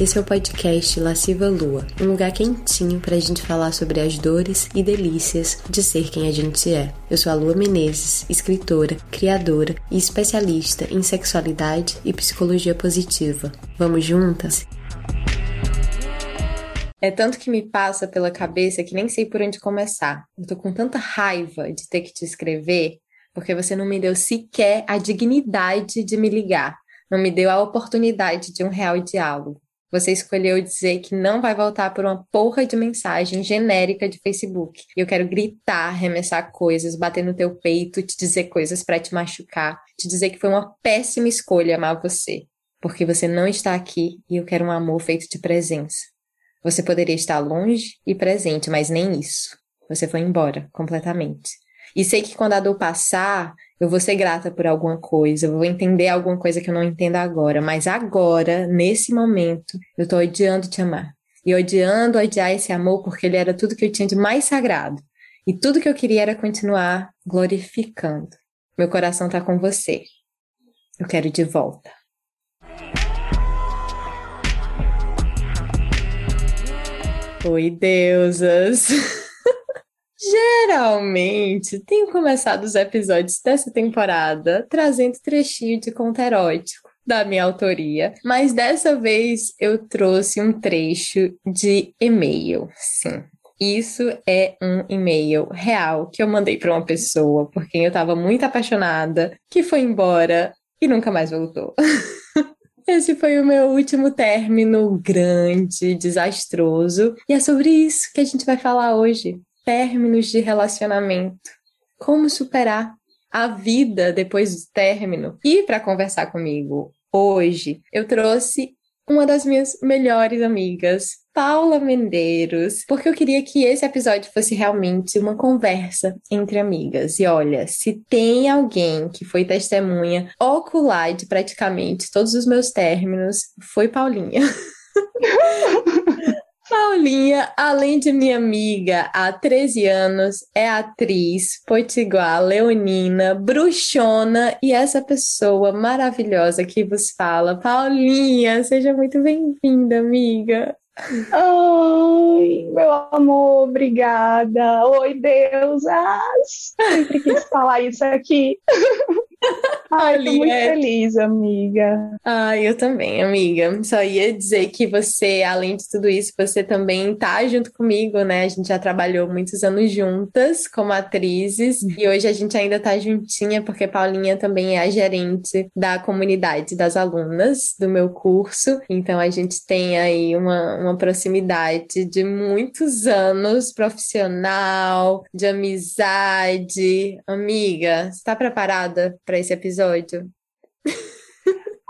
Esse é o podcast Lasciva Lua, um lugar quentinho para a gente falar sobre as dores e delícias de ser quem a gente é. Eu sou a Lua Menezes, escritora, criadora e especialista em sexualidade e psicologia positiva. Vamos juntas? É tanto que me passa pela cabeça que nem sei por onde começar. Eu tô com tanta raiva de ter que te escrever porque você não me deu sequer a dignidade de me ligar, não me deu a oportunidade de um real diálogo. Você escolheu dizer que não vai voltar por uma porra de mensagem genérica de Facebook. E eu quero gritar, arremessar coisas, bater no teu peito, te dizer coisas para te machucar, te dizer que foi uma péssima escolha amar você, porque você não está aqui e eu quero um amor feito de presença. Você poderia estar longe e presente, mas nem isso. Você foi embora completamente. E sei que quando a dor passar, eu vou ser grata por alguma coisa, eu vou entender alguma coisa que eu não entendo agora, mas agora, nesse momento, eu tô odiando te amar. E odiando odiar esse amor porque ele era tudo que eu tinha de mais sagrado. E tudo que eu queria era continuar glorificando. Meu coração tá com você. Eu quero de volta. Oi, deusas! Geralmente, tenho começado os episódios dessa temporada trazendo trechinho de conto erótico da minha autoria, mas dessa vez eu trouxe um trecho de e-mail. Sim, isso é um e-mail real que eu mandei para uma pessoa por quem eu estava muito apaixonada, que foi embora e nunca mais voltou. Esse foi o meu último término grande, desastroso, e é sobre isso que a gente vai falar hoje términos de relacionamento, como superar a vida depois do término. E para conversar comigo hoje, eu trouxe uma das minhas melhores amigas, Paula Mendeiros, porque eu queria que esse episódio fosse realmente uma conversa entre amigas. E olha, se tem alguém que foi testemunha ocular de praticamente todos os meus términos, foi Paulinha. Paulinha, além de minha amiga há 13 anos, é atriz, potiguar, leonina, bruxona e essa pessoa maravilhosa que vos fala. Paulinha, seja muito bem-vinda, amiga. Ai, meu amor, obrigada. Oi, Deus. Ah, sempre quis falar isso aqui. Ai, tô muito é... feliz, amiga. Ah, eu também, amiga. Só ia dizer que você, além de tudo isso, você também tá junto comigo, né? A gente já trabalhou muitos anos juntas como atrizes e hoje a gente ainda tá juntinha porque Paulinha também é a gerente da comunidade das alunas do meu curso. Então a gente tem aí uma, uma proximidade de muitos anos profissional, de amizade. Amiga, você tá preparada para esse episódio? episódio?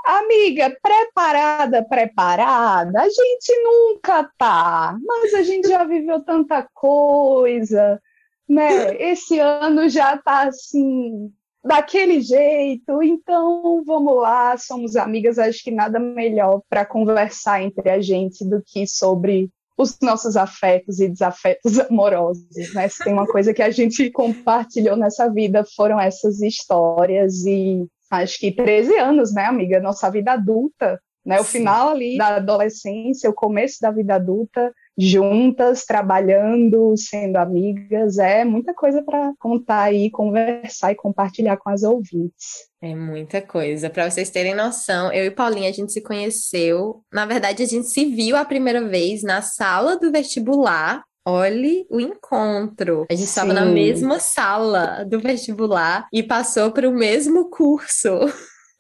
Amiga, preparada, preparada, a gente nunca tá, mas a gente já viveu tanta coisa, né? Esse ano já tá assim, daquele jeito, então vamos lá, somos amigas, acho que nada melhor para conversar entre a gente do que sobre os nossos afetos e desafetos amorosos, né? Se tem uma coisa que a gente compartilhou nessa vida foram essas histórias e acho que 13 anos, né, amiga? Nossa vida adulta, né? O Sim. final ali da adolescência, o começo da vida adulta, juntas, trabalhando, sendo amigas, é muita coisa para contar aí, conversar e compartilhar com as ouvintes. É muita coisa. Para vocês terem noção, eu e Paulinha a gente se conheceu. Na verdade, a gente se viu a primeira vez na sala do vestibular. Olhe o encontro. A gente estava na mesma sala do vestibular e passou para o mesmo curso.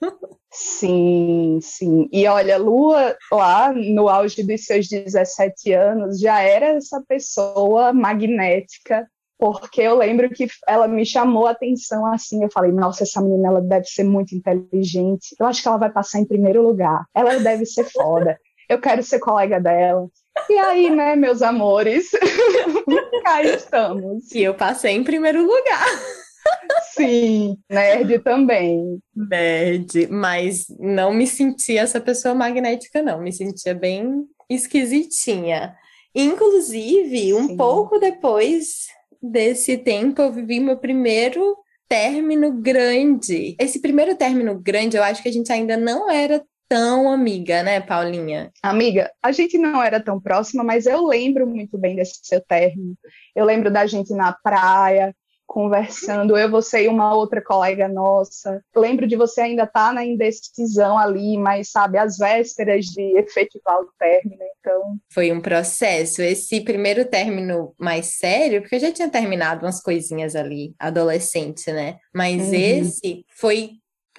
Sim, sim. E olha, Lua, lá no auge dos seus 17 anos, já era essa pessoa magnética porque eu lembro que ela me chamou a atenção assim, eu falei, nossa, essa menina ela deve ser muito inteligente, eu acho que ela vai passar em primeiro lugar, ela deve ser foda, eu quero ser colega dela. E aí, né, meus amores, cá estamos. E eu passei em primeiro lugar. Sim, nerd também. Nerd, mas não me sentia essa pessoa magnética, não, me sentia bem esquisitinha. Inclusive, um Sim. pouco depois desse tempo, eu vivi meu primeiro término grande. Esse primeiro término grande, eu acho que a gente ainda não era tão amiga, né, Paulinha? Amiga, a gente não era tão próxima, mas eu lembro muito bem desse seu término. Eu lembro da gente na praia, conversando, eu, você e uma outra colega nossa. Lembro de você ainda estar tá na indecisão ali, mas sabe, às vésperas de efetivar o término, então. Foi um processo. Esse primeiro término mais sério, porque eu já tinha terminado umas coisinhas ali, adolescente, né? Mas uhum. esse foi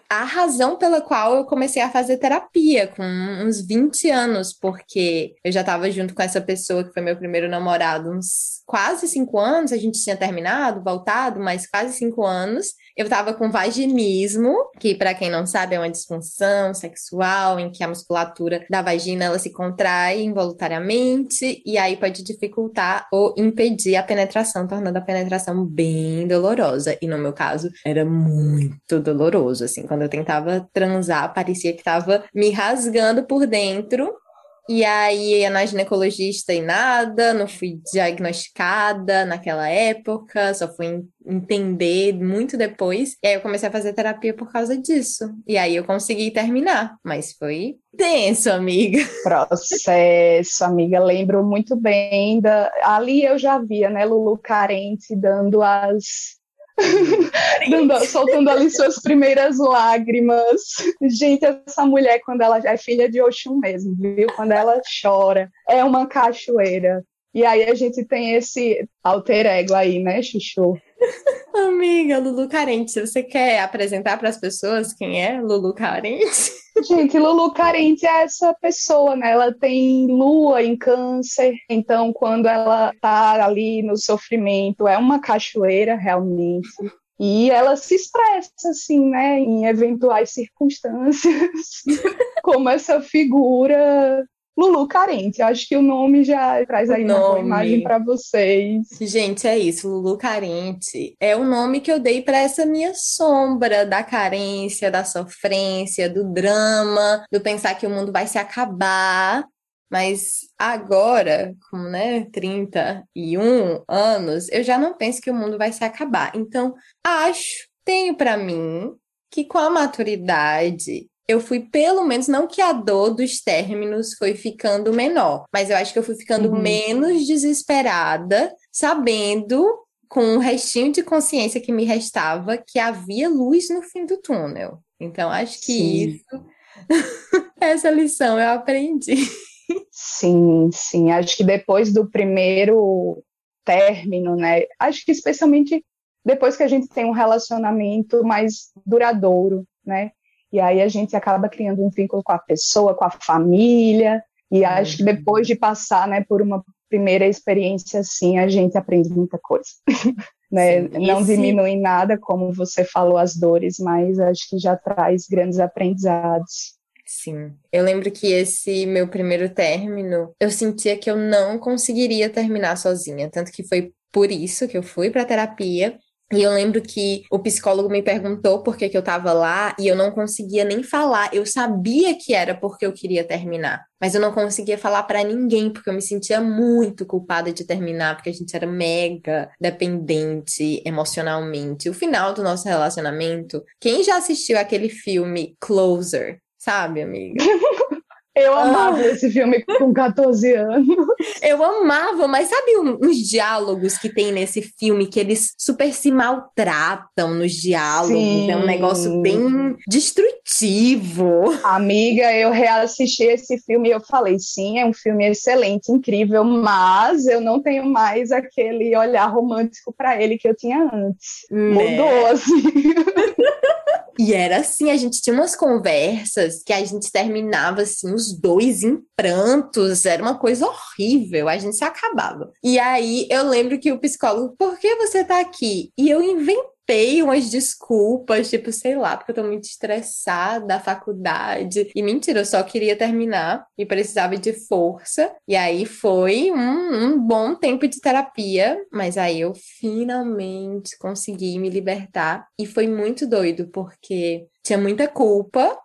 a razão pela qual eu comecei a fazer terapia com uns 20 anos, porque eu já estava junto com essa pessoa que foi meu primeiro namorado uns quase cinco anos, a gente tinha terminado, voltado, mas quase cinco anos. Eu estava com vaginismo, que para quem não sabe é uma disfunção sexual em que a musculatura da vagina ela se contrai involuntariamente e aí pode dificultar ou impedir a penetração, tornando a penetração bem dolorosa. E no meu caso era muito doloroso, assim, quando eu tentava transar, parecia que estava me rasgando por dentro e aí ia na ginecologista e nada, não fui diagnosticada naquela época, só fui entender muito depois. E aí eu comecei a fazer terapia por causa disso. E aí eu consegui terminar, mas foi tenso, amiga. Processo, amiga. Lembro muito bem da. Ali eu já via, né, Lulu carente dando as Dando, soltando ali suas primeiras lágrimas. Gente, essa mulher, quando ela é filha de Oxum mesmo, viu? Quando ela chora, é uma cachoeira. E aí a gente tem esse alter ego aí, né, Chuchu? Amiga, Lulu Carente, você quer apresentar para as pessoas quem é Lulu Carente? Gente, Lulu Carente é essa pessoa, né? Ela tem lua em câncer, então quando ela tá ali no sofrimento, é uma cachoeira realmente. E ela se expressa, assim, né, em eventuais circunstâncias, como essa figura Lulu Carente. Acho que o nome já traz aí uma boa imagem para vocês. Gente, é isso. Lulu Carente é o nome que eu dei para essa minha sombra da carência, da sofrência, do drama, do pensar que o mundo vai se acabar. Mas agora, com né, 31 anos, eu já não penso que o mundo vai se acabar. Então, acho, tenho para mim que com a maturidade eu fui, pelo menos, não que a dor dos términos foi ficando menor, mas eu acho que eu fui ficando uhum. menos desesperada, sabendo, com o um restinho de consciência que me restava, que havia luz no fim do túnel. Então, acho que sim. isso, essa lição eu aprendi. Sim, sim. Acho que depois do primeiro término, né? Acho que especialmente depois que a gente tem um relacionamento mais duradouro, né? E aí a gente acaba criando um vínculo com a pessoa, com a família. E uhum. acho que depois de passar né, por uma primeira experiência assim, a gente aprende muita coisa. né? Sim, Não esse... diminui nada, como você falou, as dores, mas acho que já traz grandes aprendizados. Sim. Eu lembro que esse meu primeiro término, eu sentia que eu não conseguiria terminar sozinha. Tanto que foi por isso que eu fui para terapia. E eu lembro que o psicólogo me perguntou por que, que eu estava lá e eu não conseguia nem falar. Eu sabia que era porque eu queria terminar, mas eu não conseguia falar para ninguém porque eu me sentia muito culpada de terminar, porque a gente era mega dependente emocionalmente. O final do nosso relacionamento, quem já assistiu aquele filme Closer, sabe, amiga? Eu amava ah. esse filme com 14 anos. Eu amava, mas sabe uns diálogos que tem nesse filme que eles super se maltratam nos diálogos? Sim. É um negócio bem destrutivo. Amiga, eu reassisti esse filme e eu falei: sim, é um filme excelente, incrível, mas eu não tenho mais aquele olhar romântico para ele que eu tinha antes. Né? Mudou, assim. E era assim, a gente tinha umas conversas que a gente terminava assim, os dois em prantos, era uma coisa horrível, a gente se acabava. E aí eu lembro que o psicólogo, por que você tá aqui? E eu inventei inventei umas desculpas, tipo, sei lá, porque eu tô muito estressada da faculdade. E mentira, eu só queria terminar e precisava de força. E aí foi um, um bom tempo de terapia, mas aí eu finalmente consegui me libertar. E foi muito doido, porque tinha muita culpa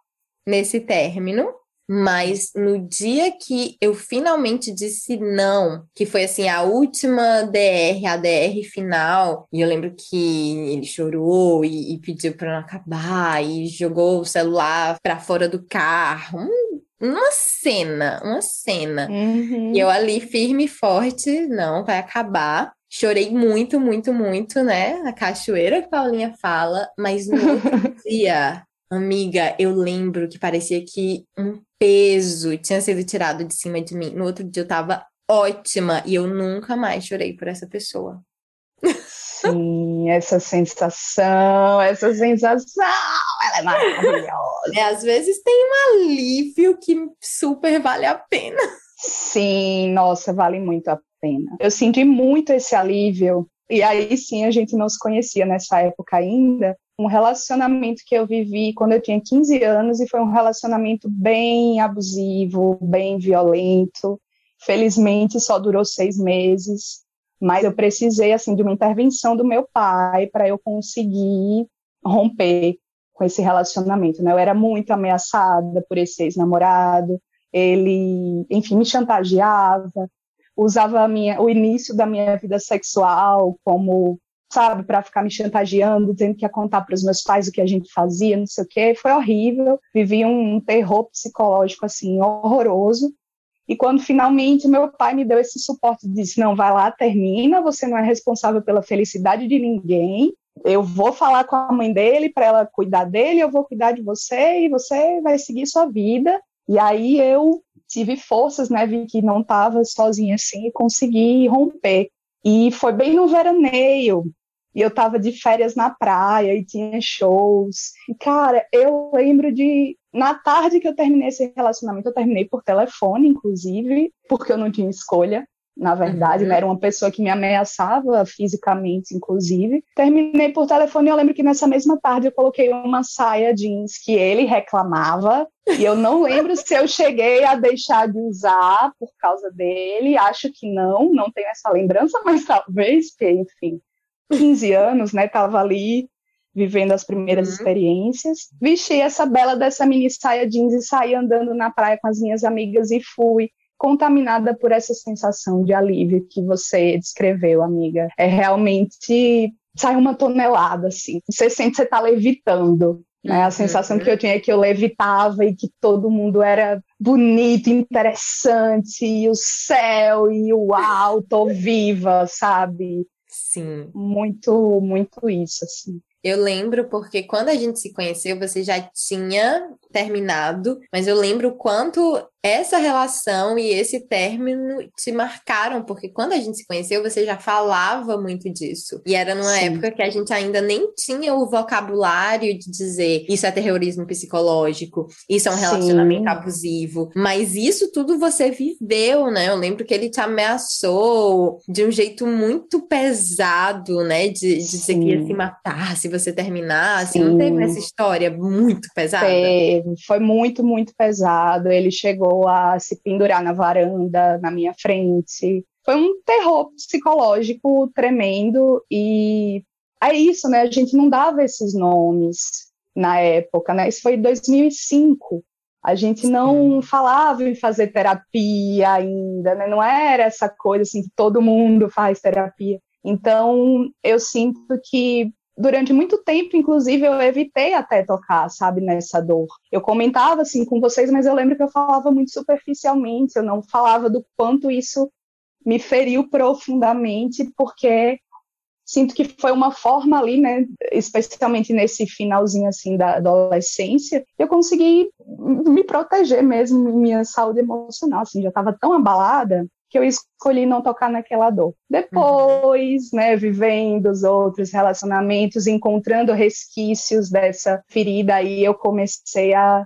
nesse término Mas no dia que eu finalmente disse não, que foi assim a última DR, a DR final, e eu lembro que ele chorou e, e pediu para não acabar e jogou o celular para fora do carro. Um, uma cena, uma cena. Uhum. E eu ali firme e forte, não, vai acabar. Chorei muito, muito, muito, né? A cachoeira que Paulinha fala, mas no outro dia Amiga, eu lembro que parecia que um peso tinha sido tirado de cima de mim. No outro dia eu tava ótima e eu nunca mais chorei por essa pessoa. Sim, essa sensação, essa sensação, ela é maravilhosa. É, às vezes tem um alívio que super vale a pena. Sim, nossa, vale muito a pena. Eu senti muito esse alívio. E aí sim a gente não se conhecia nessa época ainda, um relacionamento que eu vivi quando eu tinha 15 anos e foi um relacionamento bem abusivo, bem violento. Felizmente só durou seis meses, mas eu precisei assim de uma intervenção do meu pai para eu conseguir romper com esse relacionamento. Né? Eu era muito ameaçada por esse ex-namorado. Ele, enfim, me chantageava, usava minha, o início da minha vida sexual como sabe, para ficar me chantageando, dizendo que ia contar para os meus pais o que a gente fazia, não sei o quê. Foi horrível. Vivi um terror psicológico assim horroroso. E quando finalmente meu pai me deu esse suporte, disse: "Não, vai lá, termina, você não é responsável pela felicidade de ninguém. Eu vou falar com a mãe dele para ela cuidar dele, eu vou cuidar de você e você vai seguir sua vida". E aí eu tive forças, né, vi que não estava sozinha assim e consegui romper. E foi bem no veraneio, e eu tava de férias na praia e tinha shows. E, cara, eu lembro de. Na tarde que eu terminei esse relacionamento, eu terminei por telefone, inclusive, porque eu não tinha escolha. Na verdade, uhum. né? era uma pessoa que me ameaçava fisicamente, inclusive. Terminei por telefone e eu lembro que nessa mesma tarde eu coloquei uma saia jeans que ele reclamava. E eu não lembro se eu cheguei a deixar de usar por causa dele. Acho que não, não tenho essa lembrança, mas talvez, porque, enfim, 15 anos, né? Tava ali vivendo as primeiras uhum. experiências. Vesti essa bela dessa mini saia jeans e saí andando na praia com as minhas amigas e fui contaminada por essa sensação de alívio que você descreveu, amiga. É realmente sai uma tonelada assim. Você sente que você tá levitando. Né? A sensação que eu tinha é que eu levitava e que todo mundo era bonito, interessante, e o céu, e o alto, viva, sabe? Sim. Muito, muito isso, assim. Eu lembro porque quando a gente se conheceu, você já tinha terminado, mas eu lembro o quanto essa relação e esse término te marcaram, porque quando a gente se conheceu, você já falava muito disso. E era numa Sim. época que a gente ainda nem tinha o vocabulário de dizer isso é terrorismo psicológico, isso é um relacionamento Sim. abusivo. Mas isso tudo você viveu, né? Eu lembro que ele te ameaçou de um jeito muito pesado, né? De, de dizer que ia se matar se você terminasse. Sim. Não teve essa história muito pesada? Teve. Foi muito, muito pesado. Ele chegou chegou a se pendurar na varanda na minha frente. Foi um terror psicológico tremendo e é isso, né? A gente não dava esses nomes na época, né? Isso foi em 2005. A gente não falava em fazer terapia ainda, né? Não era essa coisa assim que todo mundo faz terapia. Então, eu sinto que durante muito tempo, inclusive, eu evitei até tocar, sabe, nessa dor. Eu comentava assim com vocês, mas eu lembro que eu falava muito superficialmente, eu não falava do quanto isso me feriu profundamente, porque sinto que foi uma forma ali, né, especialmente nesse finalzinho assim da adolescência, eu consegui me proteger mesmo, minha saúde emocional, assim, já estava tão abalada que eu escolhi não tocar naquela dor. Depois, uhum. né, vivendo os outros relacionamentos, encontrando resquícios dessa ferida, aí eu comecei a,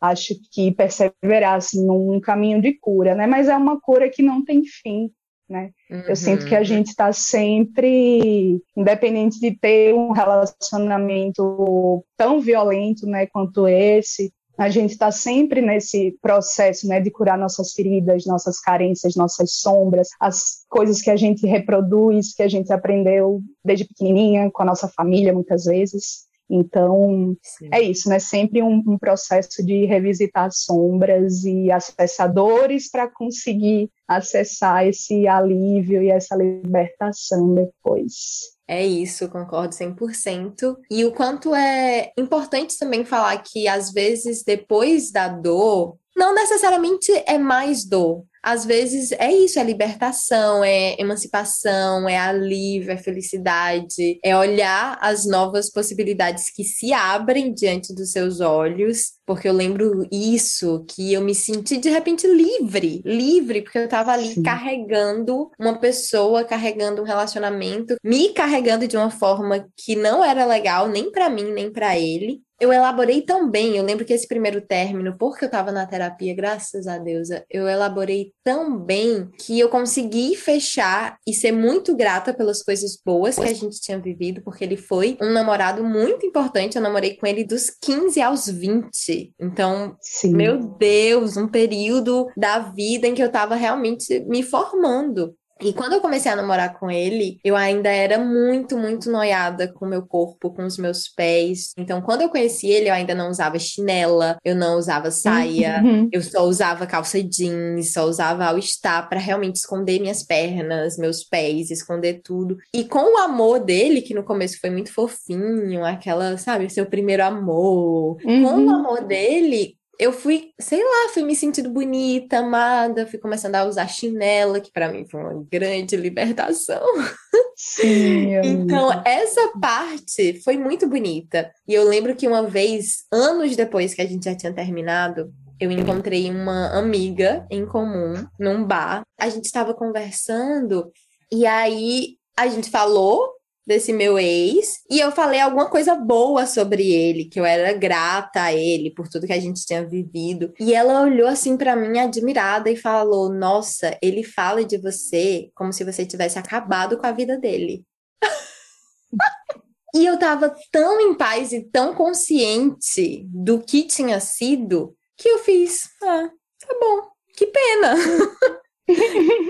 acho que perseverar assim, num caminho de cura, né? Mas é uma cura que não tem fim, né? Uhum. Eu sinto que a gente está sempre, independente de ter um relacionamento tão violento, né, quanto esse, a gente está sempre nesse processo né, de curar nossas feridas, nossas carências, nossas sombras, as coisas que a gente reproduz, que a gente aprendeu desde pequenininha, com a nossa família, muitas vezes. Então, Sim. é isso, né? Sempre um, um, processo de revisitar sombras e acessadores para conseguir acessar esse alívio e essa libertação depois. É isso, concordo 100%. E o quanto é importante também falar que, às vezes, depois da dor, não necessariamente é mais dor. Às vezes é isso, é libertação, é emancipação, é alívio, é felicidade, é olhar as novas possibilidades que se abrem diante dos seus olhos, porque eu lembro isso, que eu me senti de repente livre, livre, porque eu tava ali Sim. carregando uma pessoa, carregando um relacionamento, me carregando de uma forma que não era legal nem para mim, nem para ele eu elaborei tão bem. Eu lembro que esse primeiro término, porque eu estava na terapia, graças a Deus, eu elaborei tão bem que eu consegui fechar e ser muito grata pelas coisas boas que a gente tinha vivido, porque ele foi um namorado muito importante. Eu namorei com ele dos 15 aos 20. Então, Sim. meu Deus, um período da vida em que eu estava realmente me formando. E quando eu comecei a namorar com ele, eu ainda era muito, muito noiada com o meu corpo, com os meus pés. Então, quando eu conheci ele, eu ainda não usava chinela, eu não usava saia, uhum. eu só usava calça jeans, só usava all-star para realmente esconder minhas pernas, meus pés, esconder tudo. E com o amor dele, que no começo foi muito fofinho, aquela, sabe, seu primeiro amor. Uhum. Com o uhum. amor dele, eu fui, sei lá, fui me sentindo bonita, amada, fui começando a usar chinela, que para mim foi uma grande libertação. Sim, então, essa parte foi muito bonita. E eu lembro que uma vez, anos depois que a gente já tinha terminado, eu encontrei uma amiga em comum num bar. A gente estava conversando e aí a gente falou desse meu ex e eu falei alguma coisa boa sobre ele, que eu era grata a ele por tudo que a gente tinha vivido. E ela olhou assim para mim admirada e falou: "Nossa, ele fala de você como se você tivesse acabado com a vida dele". e eu tava tão em paz e tão consciente do que tinha sido que eu fiz: "Ah, tá bom. Que pena".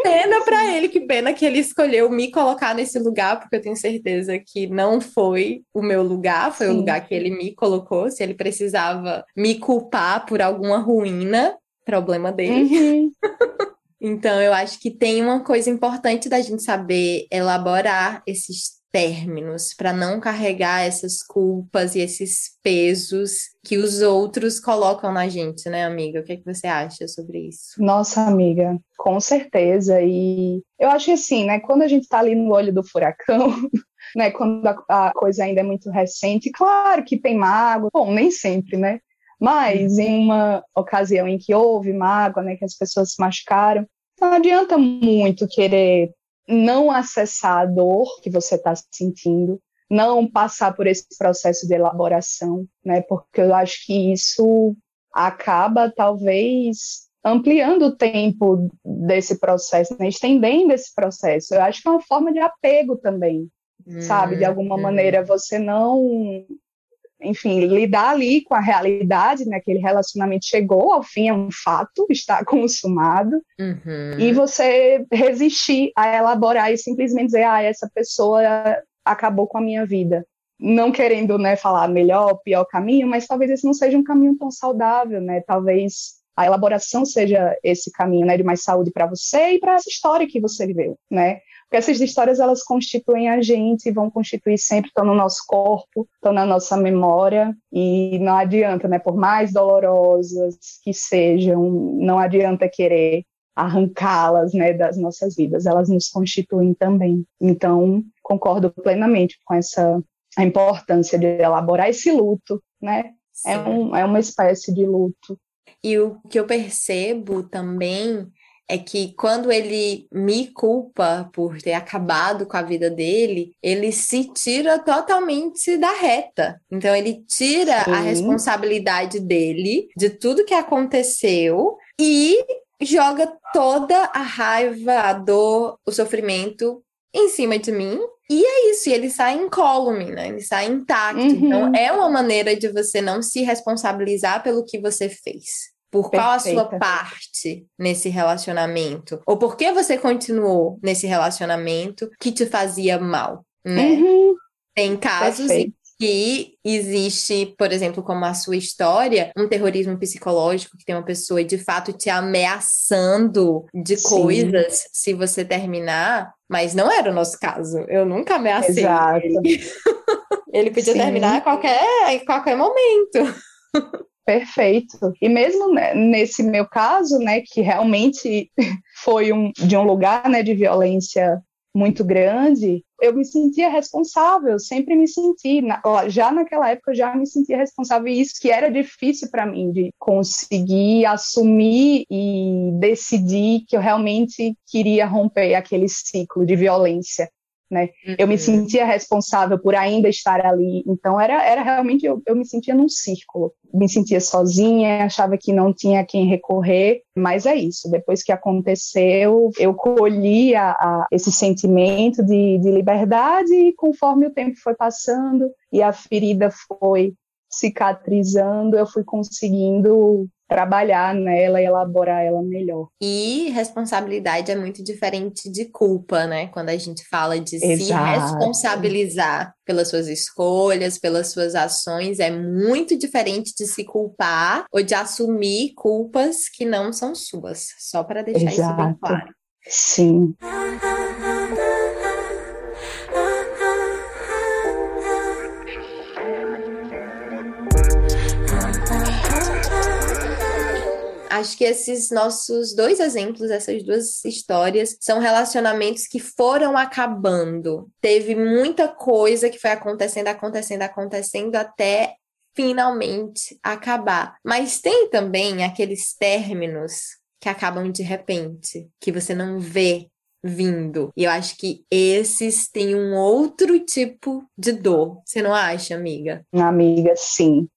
pena para ele, que pena que ele escolheu me colocar nesse lugar, porque eu tenho certeza que não foi o meu lugar, foi Sim. o lugar que ele me colocou. Se ele precisava me culpar por alguma ruína, problema dele. Uhum. então, eu acho que tem uma coisa importante da gente saber elaborar esses términos, para não carregar essas culpas e esses pesos que os outros colocam na gente, né, amiga? O que, é que você acha sobre isso? Nossa, amiga, com certeza. E eu acho que assim, né, quando a gente está ali no olho do furacão, né, quando a, a, coisa ainda é muito recente, claro que tem mágoa, bom, nem sempre, né? Mas em uma ocasião em que houve mágoa, né, que as pessoas se machucaram, não adianta muito querer não acessar a dor que você está sentindo, não passar por esse processo de elaboração, né? Porque eu acho que isso acaba talvez ampliando o tempo desse processo, né? estendendo esse processo. Eu acho que é uma forma de apego também, hum, sabe? De alguma hum. maneira você não enfim, lidar ali com a realidade, né? Aquele relacionamento chegou ao fim, é um fato, está consumado, uhum. e você resistir a elaborar e simplesmente dizer, ah, essa pessoa acabou com a minha vida. Não querendo, né, falar melhor, pior caminho, mas talvez esse não seja um caminho tão saudável, né? Talvez a elaboração seja esse caminho, né, de mais saúde para você e para essa história que você viveu, né? Porque essas histórias elas constituem a gente, vão constituir sempre, estão no nosso corpo, estão na nossa memória e não adianta, né? Por mais dolorosas que sejam, não adianta querer arrancá-las, né, das nossas vidas. Elas nos constituem também. Então, concordo plenamente com essa a importância de elaborar esse luto, né? É, um, é uma espécie de luto. E o que eu percebo também é que quando ele me culpa por ter acabado com a vida dele, ele se tira totalmente da reta. Então ele tira Sim. a responsabilidade dele de tudo que aconteceu e joga toda a raiva, a dor, o sofrimento em cima de mim. E é isso, e ele sai incólume, né? Ele sai intacto. Uhum. Então é uma maneira de você não se responsabilizar pelo que você fez. Por Perfeita. qual a sua parte nesse relacionamento? Ou por que você continuou nesse relacionamento que te fazia mal, né? Uhum. Tem casos em que existe, por exemplo, como a sua história, um terrorismo psicológico que tem uma pessoa de fato te ameaçando de Sim. coisas se você terminar, mas não era o nosso caso. Eu nunca ameacei Exato. ele. ele podia Sim. terminar a qualquer, em qualquer momento. Perfeito. E mesmo nesse meu caso, né, que realmente foi um, de um lugar né, de violência muito grande, eu me sentia responsável, sempre me senti, já naquela época eu já me sentia responsável, e isso que era difícil para mim, de conseguir assumir e decidir que eu realmente queria romper aquele ciclo de violência né? Uhum. Eu me uhum. sentia responsável por ainda estar ali, então era, era realmente, eu, eu me sentia num círculo, me sentia sozinha, achava que não tinha quem recorrer, mas é isso, depois que aconteceu, eu colhi a, a, esse sentimento de, de liberdade e conforme o tempo foi passando e a ferida foi cicatrizando, eu fui conseguindo trabalhar nela e elaborar ela melhor. E responsabilidade é muito diferente de culpa, né? Quando a gente fala de Exato. se responsabilizar pelas suas escolhas, pelas suas ações, é muito diferente de se culpar ou de assumir culpas que não são suas. Só para deixar Exato. isso bem claro. Sim. acho que esses nossos dois exemplos, essas duas histórias, são relacionamentos que foram acabando. Teve muita coisa que foi acontecendo, acontecendo, acontecendo até finalmente acabar. Mas tem também aqueles términos que acabam de repente, que você não vê vindo. E eu acho que esses têm um outro tipo de dor. Você não acha, amiga? Amiga, sim.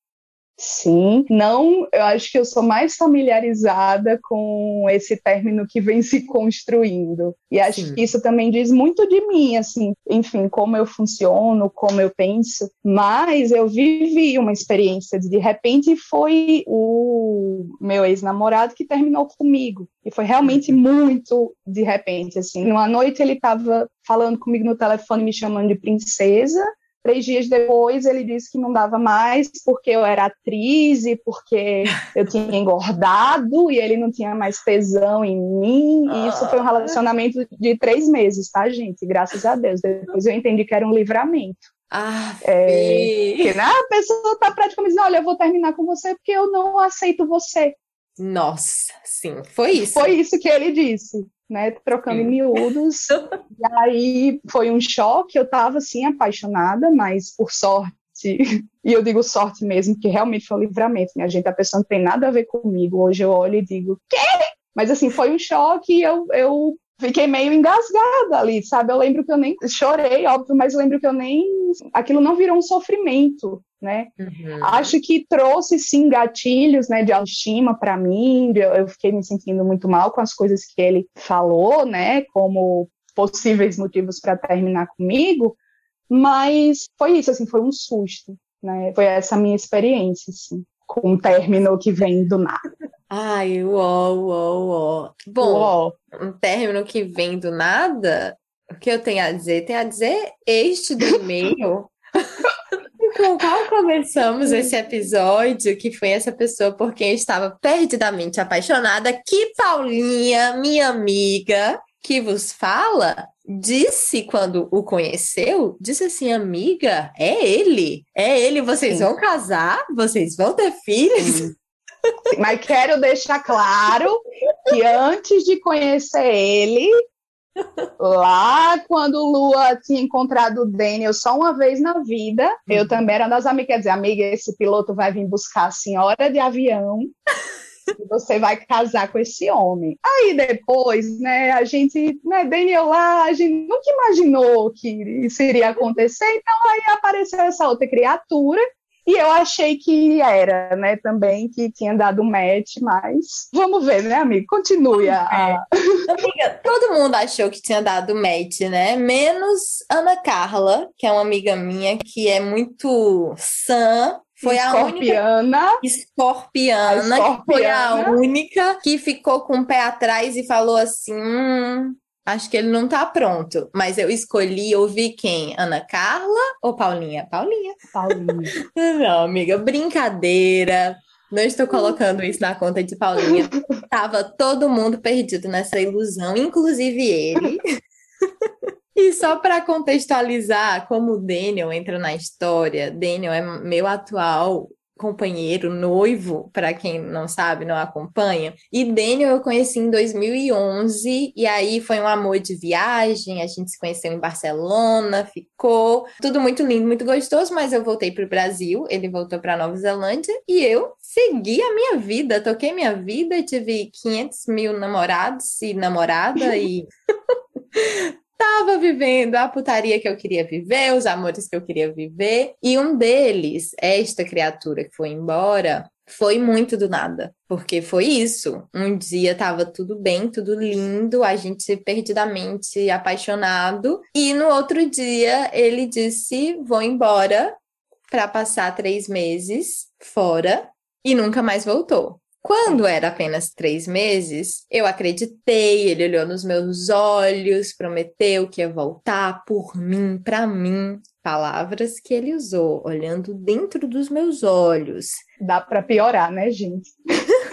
Sim, não, eu acho que eu sou mais familiarizada com esse término que vem se construindo. E acho Sim. que isso também diz muito de mim, assim, enfim, como eu funciono, como eu penso. Mas eu vivi uma experiência de, de repente foi o meu ex-namorado que terminou comigo. E foi realmente uhum. muito de repente, assim. Numa noite ele estava falando comigo no telefone, me chamando de princesa, Três dias depois, ele disse que não dava mais porque eu era atriz e porque eu tinha engordado e ele não tinha mais tesão em mim. E isso foi um ah. relacionamento de três meses, tá, gente? Graças a Deus. Depois eu entendi que era um livramento. Ah, é, que, né, a pessoa está praticamente dizendo: olha, eu vou terminar com você porque eu não aceito você. Nossa, sim, foi isso. Foi isso que ele disse né, trocando em miúdos. e aí foi um choque, eu estava assim apaixonada, mas por sorte, e eu digo sorte mesmo, que realmente foi um livramento, minha gente, a pessoa não tem nada a ver comigo. Hoje eu olho e digo, quê? Mas assim, foi um choque e eu, eu fiquei meio engasgada ali, sabe? Eu lembro que eu nem chorei, óbvio, mas eu lembro que eu nem aquilo não virou um sofrimento, né? Uhum. Acho que trouxe sim gatilhos, né, de autoestima para mim. Eu fiquei me sentindo muito mal com as coisas que ele falou, né, como possíveis motivos para terminar comigo. Mas foi isso, assim, foi um susto, né? Foi essa minha experiência, assim, com um término que vem do nada. Ai, uó, uó, uó. Bom, uó. um término que vem do nada, o que eu tenho a dizer? Tenho a dizer este do e-mail com qual começamos esse episódio, que foi essa pessoa por quem eu estava perdidamente apaixonada, que Paulinha, minha amiga, que vos fala, disse quando o conheceu, disse assim, amiga, é ele, é ele, vocês Sim. vão casar, vocês vão ter filhos. Sim. Mas quero deixar claro que antes de conhecer ele, Lá, quando o Lua tinha encontrado o Daniel só uma vez na vida, uhum. eu também era das amigas, quer dizer, amiga, esse piloto vai vir buscar a senhora de avião e você vai casar com esse homem. Aí depois, né, a gente, né, Daniel lá, a gente nunca imaginou que isso iria acontecer, então aí apareceu essa outra criatura e eu achei que era, né, também, que tinha dado match, mas vamos ver, né, amigo? Continue a. É. Amiga, todo mundo achou que tinha dado match, né? Menos Ana Carla, que é uma amiga minha que é muito sã, foi escorpiana, a única escorpiana, escorpiana, que foi a única que ficou com o pé atrás e falou assim: hum, Acho que ele não tá pronto, mas eu escolhi ouvir quem? Ana Carla ou Paulinha? Paulinha. Paulinha. Não, amiga, brincadeira. Não estou colocando isso na conta de Paulinha. Tava todo mundo perdido nessa ilusão, inclusive ele. E só para contextualizar como o Daniel entra na história, Daniel é meu atual companheiro, noivo, para quem não sabe, não acompanha. E Daniel eu conheci em 2011, e aí foi um amor de viagem, a gente se conheceu em Barcelona, ficou tudo muito lindo, muito gostoso, mas eu voltei para o Brasil, ele voltou para Nova Zelândia, e eu segui a minha vida, toquei minha vida, tive 500 mil namorados e namorada, e estava vivendo a putaria que eu queria viver, os amores que eu queria viver. E um deles, esta criatura que foi embora, foi muito do nada, porque foi isso. Um dia tava tudo bem, tudo lindo, a gente perdidamente apaixonado, e no outro dia ele disse: Vou embora para passar três meses fora e nunca mais voltou. Quando era apenas três meses, eu acreditei, ele olhou nos meus olhos, prometeu que ia voltar por mim, para mim. Palavras que ele usou, olhando dentro dos meus olhos. Dá para piorar, né, gente?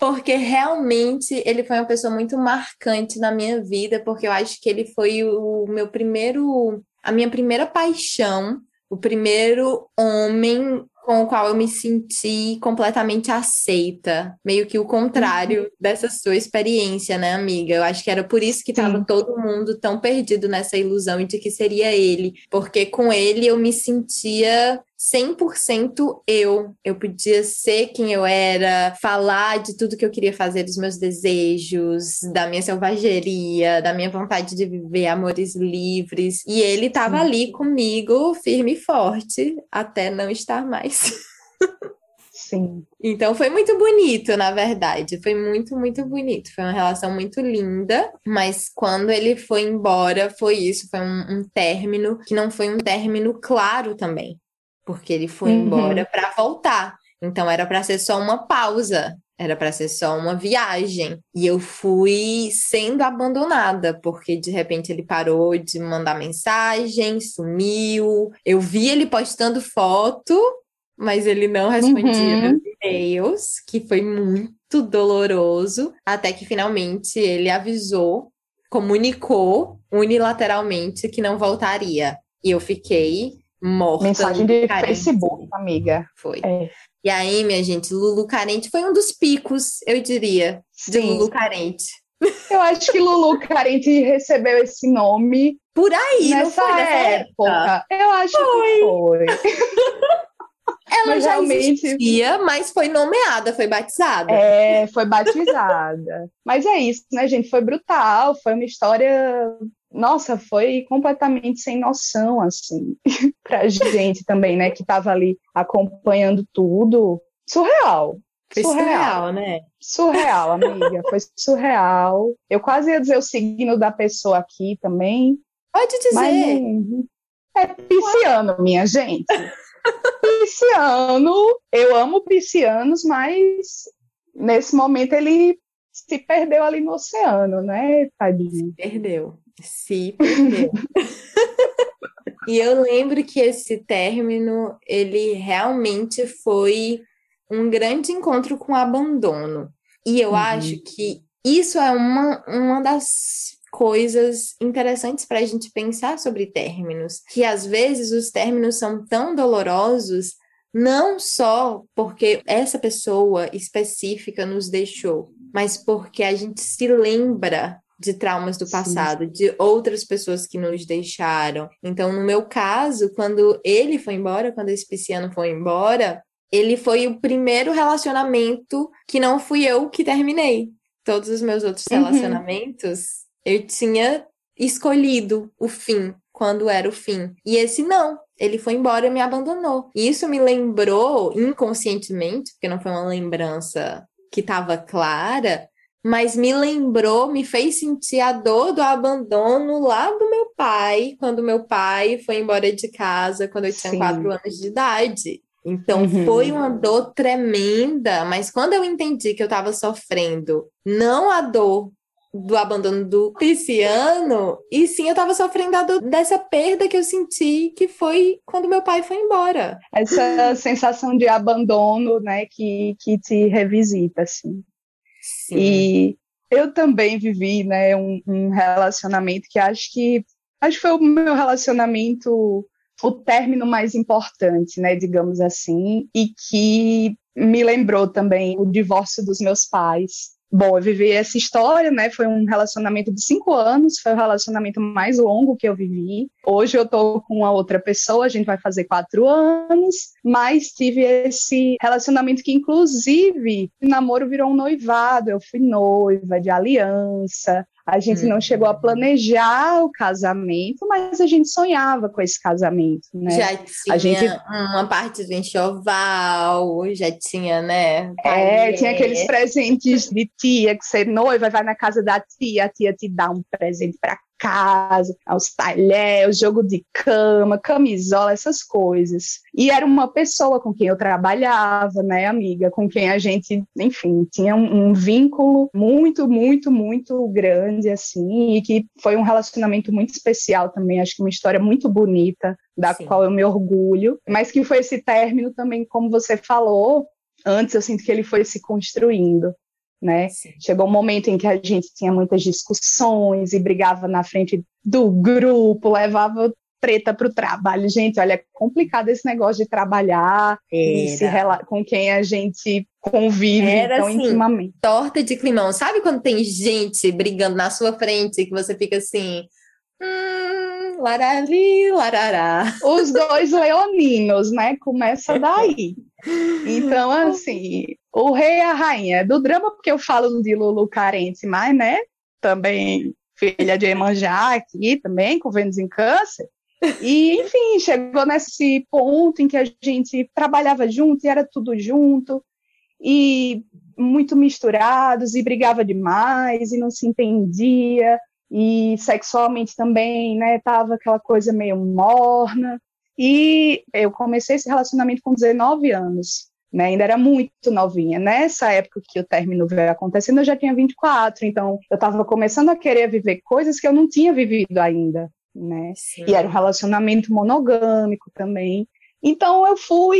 porque realmente ele foi uma pessoa muito marcante na minha vida, porque eu acho que ele foi o meu primeiro, a minha primeira paixão, o primeiro homem com o qual eu me senti completamente aceita, meio que o contrário uhum. dessa sua experiência, né, amiga? Eu acho que era por isso que estava todo mundo tão perdido nessa ilusão de que seria ele, porque com ele eu me sentia 100% eu. Eu podia ser quem eu era, falar de tudo que eu queria fazer, dos meus desejos, da minha selvageria, da minha vontade de viver amores livres. E ele estava ali comigo, firme e forte, até não estar mais. Sim. Então foi muito bonito, na verdade. Foi muito, muito bonito. Foi uma relação muito linda. Mas quando ele foi embora, foi isso. Foi um, um término que não foi um término claro também porque ele foi uhum. embora para voltar. Então era para ser só uma pausa, era para ser só uma viagem. E eu fui sendo abandonada, porque de repente ele parou de mandar mensagem, sumiu. Eu vi ele postando foto, mas ele não respondia uhum. meus e-mails, que foi muito doloroso, até que finalmente ele avisou, comunicou unilateralmente que não voltaria. E eu fiquei morta. Mensagem de carente. Facebook, amiga. Foi. É. E aí, minha gente, Lulu Carente foi um dos picos, eu diria, Sim. de Lulu Carente. Eu acho que Lulu Carente recebeu esse nome por aí, nessa não foi época. época. Eu acho foi. que foi. Ela mas já realmente... existia, mas foi nomeada, foi batizada. É, foi batizada. mas é isso, né, gente? Foi brutal, foi uma história nossa, foi completamente sem noção, assim, pra gente também, né, que tava ali acompanhando tudo. Surreal. Foi surreal, surreal, né? Surreal, amiga. Foi surreal. Eu quase ia dizer o signo da pessoa aqui também. Pode dizer. Mas, é pisciano, minha gente. pisciano, eu amo piscianos, mas nesse momento ele se perdeu ali no oceano, né, tadinho? Se perdeu. Perdeu. e eu lembro que esse término, ele realmente foi um grande encontro com o abandono. E eu uhum. acho que isso é uma, uma das coisas interessantes para a gente pensar sobre términos, que às vezes os términos são tão dolorosos não só porque essa pessoa específica nos deixou, mas porque a gente se lembra de traumas do passado, Sim. de outras pessoas que nos deixaram. Então, no meu caso, quando ele foi embora, quando esse pisciano foi embora, ele foi o primeiro relacionamento que não fui eu que terminei. Todos os meus outros uhum. relacionamentos, eu tinha escolhido o fim, quando era o fim. E esse não, ele foi embora e me abandonou. E isso me lembrou inconscientemente, porque não foi uma lembrança que estava clara, mas me lembrou, me fez sentir a dor do abandono lá do meu pai, quando meu pai foi embora de casa quando eu tinha Sim. quatro anos de idade. Então uhum. foi uma dor tremenda, mas quando eu entendi que eu estava sofrendo não a dor do abandono do pisciano, e sim eu estava sofrendo dessa perda que eu senti, que foi quando meu pai foi embora. Essa sensação de abandono, né, que, que te revisita, assim. Sim. E eu também vivi, né, um, um relacionamento que acho que acho que foi o meu relacionamento o término mais importante, né, digamos assim, e que me lembrou também o divórcio dos meus pais. Bom, eu vivi essa história, né? Foi um relacionamento de cinco anos, foi o relacionamento mais longo que eu vivi. Hoje eu tô com uma outra pessoa, a gente vai fazer quatro anos, mas tive esse relacionamento que, inclusive, o namoro virou um noivado. Eu fui noiva de aliança, a gente não chegou a uhum. planejar o casamento, mas a gente sonhava com esse casamento, né? Já tinha a gente... uma parte do enxoval, já tinha, né? É, tinha aqueles presentes de tia, que você noiva, vai na casa da tia, a tia te dá um presente para casa, aos talheres, jogo de cama, camisola, essas coisas. E era uma pessoa com quem eu trabalhava, né, amiga, com quem a gente, enfim, tinha um, um vínculo muito, muito, muito grande, assim, e que foi um relacionamento muito especial também, acho que uma história muito bonita, da Sim. qual eu me orgulho, mas que foi esse término também, como você falou, antes eu sinto que ele foi se construindo né? Sim. Chegou um momento em que a gente tinha muitas discussões e brigava na frente do grupo, levava treta para o trabalho. Gente, olha, é complicado esse negócio de trabalhar e se com quem a gente convive Era, tão assim, intimamente. Torta de climão. Sabe quando tem gente brigando na sua frente que você fica assim... Hum, larali, larará. Os dois leoninos, né? Começa daí. Então, assim, o rei e a rainha do drama, porque eu falo de Lulu carente, mas, né, também filha de Emanjá aqui também, com Vênus em câncer. E, enfim, chegou nesse ponto em que a gente trabalhava junto e era tudo junto, e muito misturados, e brigava demais, e não se entendia, e sexualmente também, né, tava aquela coisa meio morna. E eu comecei esse relacionamento com 19 anos né? Ainda era muito novinha. Nessa época que o término veio acontecendo, eu já tinha 24, então eu estava começando a querer viver coisas que eu não tinha vivido ainda, né? Sim. E era um relacionamento monogâmico também. Então eu fui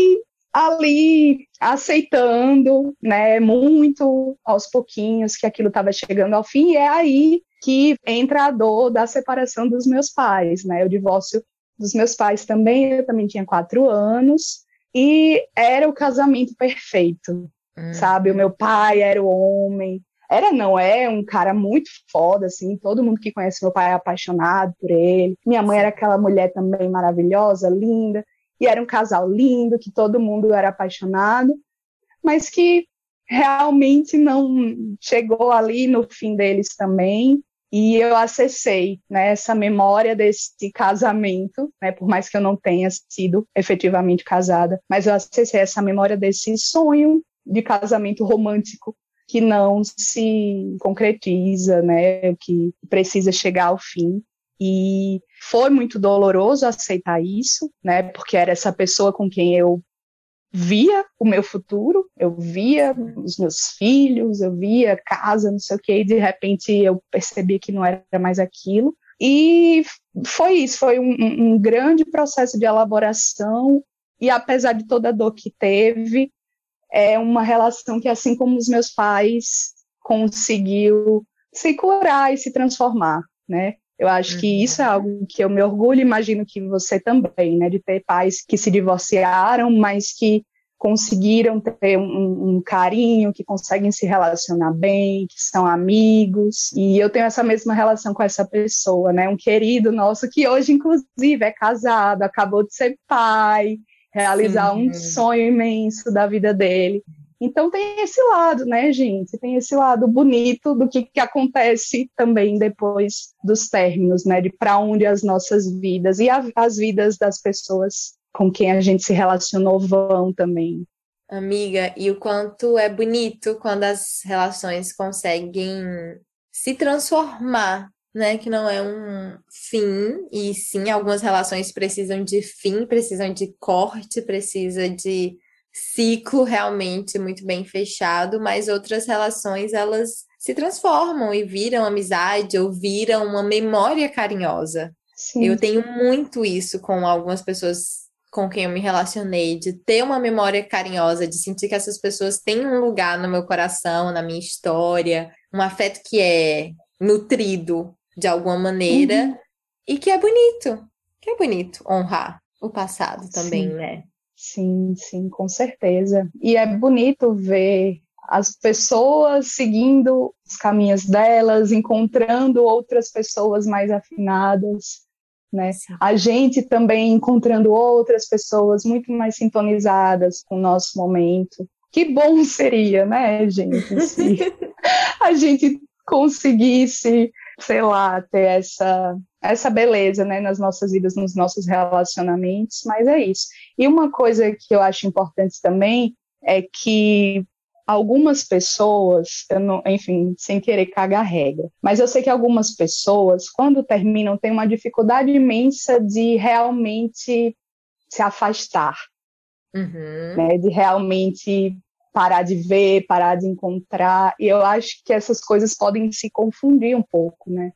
ali aceitando, né, muito aos pouquinhos que aquilo estava chegando ao fim, e é aí que entra a dor da separação dos meus pais, né? O divórcio dos meus pais também, eu também tinha quatro anos, e era o casamento perfeito, hum. sabe? O meu pai era o homem. Era, não é, um cara muito foda, assim. Todo mundo que conhece meu pai é apaixonado por ele. Minha mãe era aquela mulher também maravilhosa, linda. E era um casal lindo, que todo mundo era apaixonado. Mas que realmente não chegou ali no fim deles também e eu acessei né, essa memória desse casamento, né, por mais que eu não tenha sido efetivamente casada, mas eu acessei essa memória desse sonho de casamento romântico que não se concretiza, né, que precisa chegar ao fim. E foi muito doloroso aceitar isso, né, porque era essa pessoa com quem eu via o meu futuro, eu via os meus filhos, eu via casa, não sei o que, e de repente eu percebi que não era mais aquilo. E foi isso, foi um, um grande processo de elaboração, e apesar de toda a dor que teve, é uma relação que, assim como os meus pais, conseguiu se curar e se transformar, né? Eu acho que isso é uhum. algo que eu me orgulho, imagino que você também, né, de ter pais que se divorciaram, mas que conseguiram ter um, um, carinho, que conseguem se relacionar bem, que são amigos. E eu tenho essa mesma relação com essa pessoa, né, um querido nosso que hoje, inclusive, é casado, acabou de ser pai, realizar Sim. um sonho imenso da vida dele. Então tem esse lado, né, gente? Tem esse lado bonito do que, que acontece também depois dos términos, né? De para onde as nossas vidas e a, as vidas das pessoas com quem a gente se relacionou vão também. Amiga, e o quanto é bonito quando as relações conseguem se transformar, né? Que não é um fim, e sim, algumas relações precisam de fim, precisam de corte, precisa de ciclo realmente muito bem fechado, mas outras relações elas se transformam e viram amizade ou viram uma memória carinhosa. Sim. Eu tenho muito isso com algumas pessoas com quem eu me relacionei, de ter uma memória carinhosa, de sentir que essas pessoas têm um lugar no meu coração, na minha história, um afeto que é nutrido de alguma maneira uhum. e que é bonito, que é bonito honrar o passado também, sim. né? Sim, sim, com certeza. E é bonito ver as pessoas seguindo os caminhos delas, encontrando outras pessoas mais afinadas, né? A gente também encontrando outras pessoas muito mais sintonizadas com o nosso momento. Que bom seria, né, gente, se a gente conseguisse, sei lá, ter essa essa beleza, né, nas nossas vidas, nos nossos relacionamentos, mas é isso. E uma coisa que eu acho importante também é que algumas pessoas, não, enfim, sem querer cagar regra, mas eu sei que algumas pessoas, quando terminam, têm uma dificuldade imensa de realmente se afastar, uhum. né, de realmente parar de ver, parar de encontrar, e eu acho que essas coisas podem se confundir um pouco, né?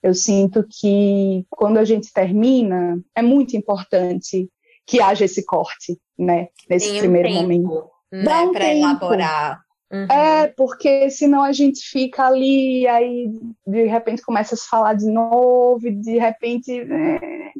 Eu sinto que quando a gente termina, é muito importante que haja esse corte, né, nesse Tem primeiro um momento né, um para elaborar. Uhum. É, porque senão a gente fica ali, aí de repente começa a se falar de novo, e de repente. É...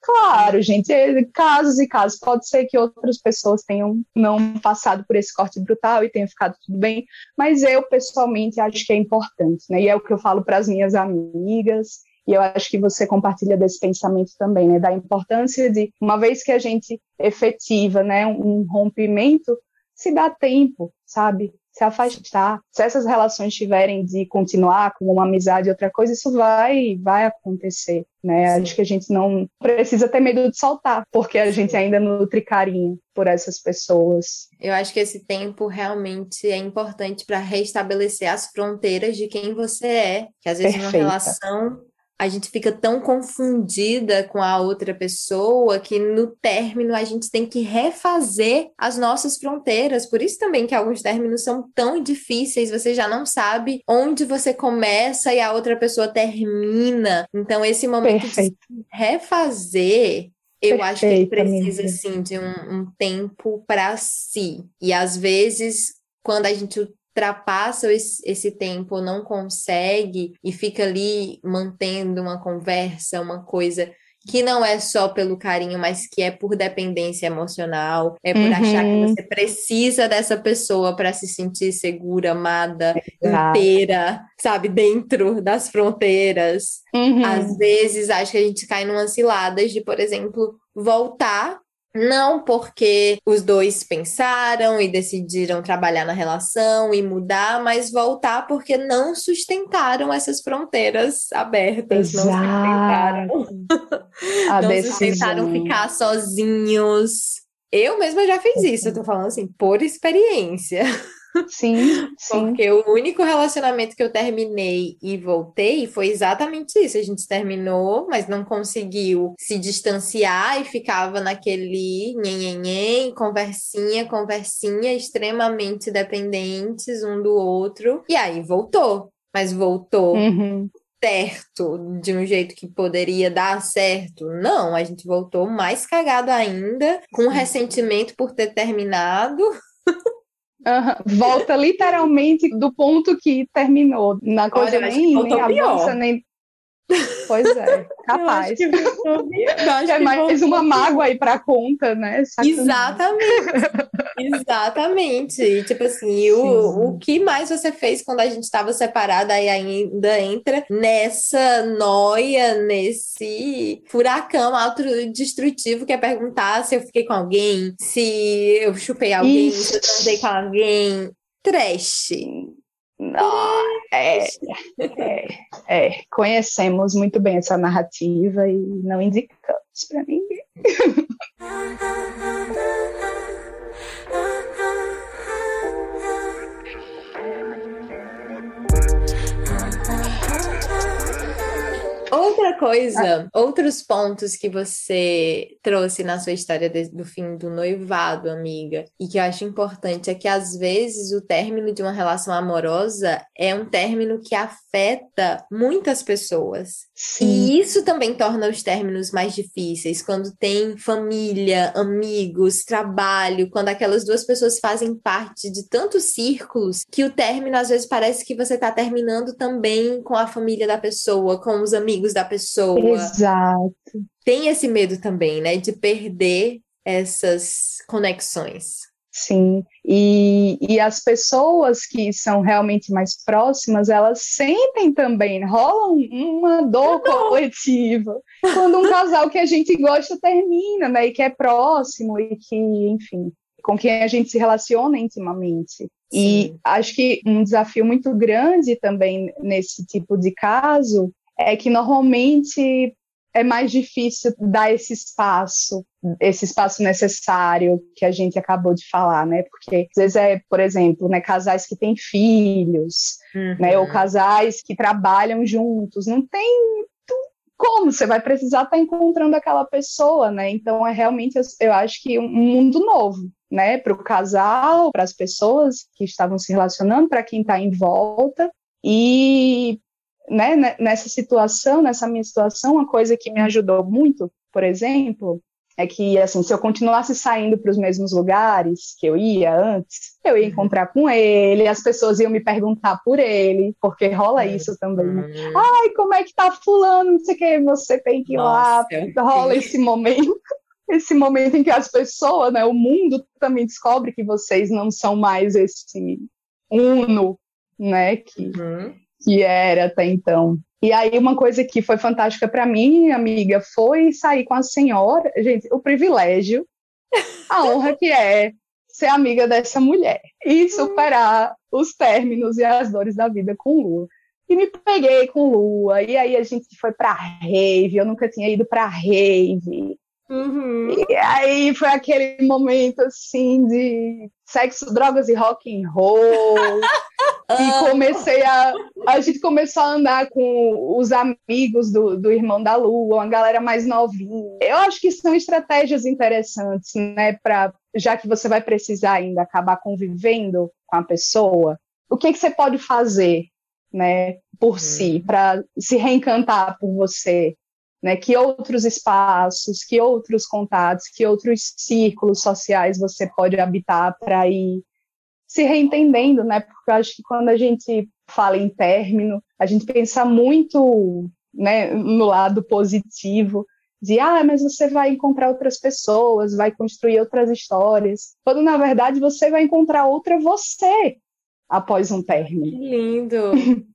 Claro, gente, é, casos e casos. Pode ser que outras pessoas tenham não passado por esse corte brutal e tenha ficado tudo bem, mas eu pessoalmente acho que é importante, né? E é o que eu falo para as minhas amigas, e eu acho que você compartilha desse pensamento também, né? Da importância de, uma vez que a gente efetiva, né, um rompimento, se dá tempo, sabe? Se afastar. Se essas relações tiverem de continuar como uma amizade, outra coisa, isso vai, vai acontecer, né? Sim. Acho que a gente não precisa ter medo de soltar, porque a gente ainda nutre carinho por essas pessoas. Eu acho que esse tempo realmente é importante para restabelecer as fronteiras de quem você é, que às vezes Perfeita. uma relação a gente fica tão confundida com a outra pessoa que no término a gente tem que refazer as nossas fronteiras. Por isso também que alguns términos são tão difíceis, você já não sabe onde você começa e a outra pessoa termina. Então esse momento Perfeito. de refazer eu acho que ele precisa assim de um, um tempo para si. E às vezes, quando a gente ultrapassa esse, esse tempo, não consegue e fica ali mantendo uma conversa, uma coisa que não é só pelo carinho, mas que é por dependência emocional, é por uhum. achar que você precisa dessa pessoa para se sentir segura, amada, Exato. inteira, sabe, dentro das fronteiras. Uhum. Às vezes acho que a gente cai numa ciladas de, por exemplo, voltar não porque os dois pensaram e decidiram trabalhar na relação e mudar, mas voltar porque não sustentaram essas fronteiras abertas. Exato. Não sustentaram. A não decisão. sustentaram ficar sozinhos. Eu mesma já fiz isso, eu tô falando assim, por experiência. Sim, sim. Porque o único relacionamento que eu terminei e voltei foi exatamente isso. A gente terminou, mas não conseguiu se distanciar e ficava naquele nhenhenhen, conversinha, conversinha, extremamente dependentes um do outro. E aí voltou, mas voltou. Uhum. Certo, de um jeito que poderia dar certo. Não, a gente voltou mais cagado ainda, com ressentimento por ter terminado. Uhum. Volta literalmente do ponto que terminou. Na coisa Olha, nem, nem avança, nem. Pois é, capaz. Eu acho que é mais uma mágoa aí pra conta, né? Exatamente. Exatamente. E, tipo assim, o, o que mais você fez quando a gente estava separada aí ainda entra nessa noia, nesse furacão autodestrutivo que é perguntar se eu fiquei com alguém, se eu chupei alguém, Ixi. se eu transei com alguém. Trash. Não, é, é, é, conhecemos muito bem essa narrativa e não indicamos para ninguém. Outra coisa, outros pontos que você trouxe na sua história de, do fim do noivado, amiga, e que eu acho importante é que às vezes o término de uma relação amorosa é um término que afeta muitas pessoas. Sim. E isso também torna os términos mais difíceis, quando tem família, amigos, trabalho, quando aquelas duas pessoas fazem parte de tantos círculos que o término às vezes parece que você está terminando também com a família da pessoa, com os amigos da pessoa. Exato. Tem esse medo também, né, de perder essas conexões. Sim, e, e as pessoas que são realmente mais próximas, elas sentem também, rola uma dor coletiva quando um casal que a gente gosta termina, né, e que é próximo e que, enfim, com quem a gente se relaciona intimamente. Sim. E acho que um desafio muito grande também nesse tipo de caso é que normalmente é mais difícil dar esse espaço, esse espaço necessário que a gente acabou de falar, né? Porque às vezes é, por exemplo, né, casais que têm filhos, uhum. né, ou uhum. casais que trabalham juntos, não tem como você vai precisar estar encontrando aquela pessoa, né? Então é realmente eu acho que um mundo novo, né? Para o casal, para as pessoas que estavam se relacionando, para quem está em volta e né, nessa situação, nessa minha situação, uma coisa que me ajudou muito, por exemplo, é que assim, se eu continuasse saindo para os mesmos lugares que eu ia antes, eu ia uhum. encontrar com ele, as pessoas iam me perguntar por ele, porque rola uhum. isso também. Né? Ai, como é que tá fulano? Não sei o que, você tem que ir Nossa, lá. Rola sim. esse momento. Esse momento em que as pessoas, né, o mundo também descobre que vocês não são mais esse uno, né, que, uhum que era até então. E aí uma coisa que foi fantástica para mim, amiga, foi sair com a senhora, gente, o privilégio, a honra que é ser amiga dessa mulher e superar os términos e as dores da vida com Lua. E me peguei com Lua, e aí a gente foi pra rave, eu nunca tinha ido pra rave. Uhum. E aí foi aquele momento assim de sexo, drogas e rock and roll. e comecei a. A gente começou a andar com os amigos do, do Irmão da Lua, uma galera mais novinha. Eu acho que são estratégias interessantes, né? Pra, já que você vai precisar ainda acabar convivendo com a pessoa, o que, que você pode fazer, né, por uhum. si, para se reencantar por você? Né, que outros espaços, que outros contatos, que outros círculos sociais você pode habitar para ir se reentendendo, né? Porque eu acho que quando a gente fala em término, a gente pensa muito né, no lado positivo, de ah, mas você vai encontrar outras pessoas, vai construir outras histórias, quando na verdade você vai encontrar outra você após um término. Que lindo!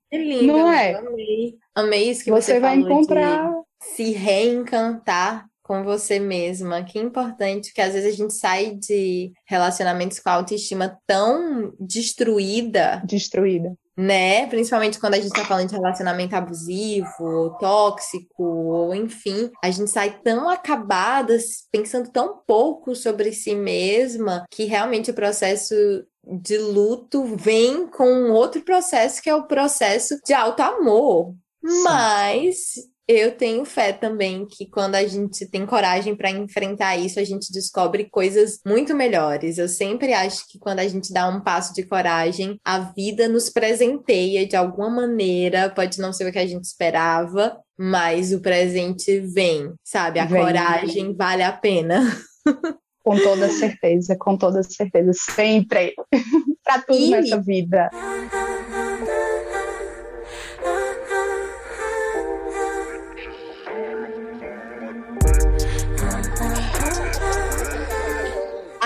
Que lindo! Não é? Amei. Amei isso que você, você vai encontrar se reencantar com você mesma. Que importante, que às vezes a gente sai de relacionamentos com a autoestima tão destruída. Destruída. Né? Principalmente quando a gente tá falando de relacionamento abusivo, ou tóxico, ou enfim, a gente sai tão acabada, pensando tão pouco sobre si mesma, que realmente o processo de luto vem com outro processo que é o processo de alto amor. Mas eu tenho fé também que quando a gente tem coragem para enfrentar isso, a gente descobre coisas muito melhores. Eu sempre acho que quando a gente dá um passo de coragem, a vida nos presenteia de alguma maneira, pode não ser o que a gente esperava, mas o presente vem, sabe? A vem. coragem vale a pena. Com toda certeza, com toda certeza, sempre. para tudo e... nessa vida.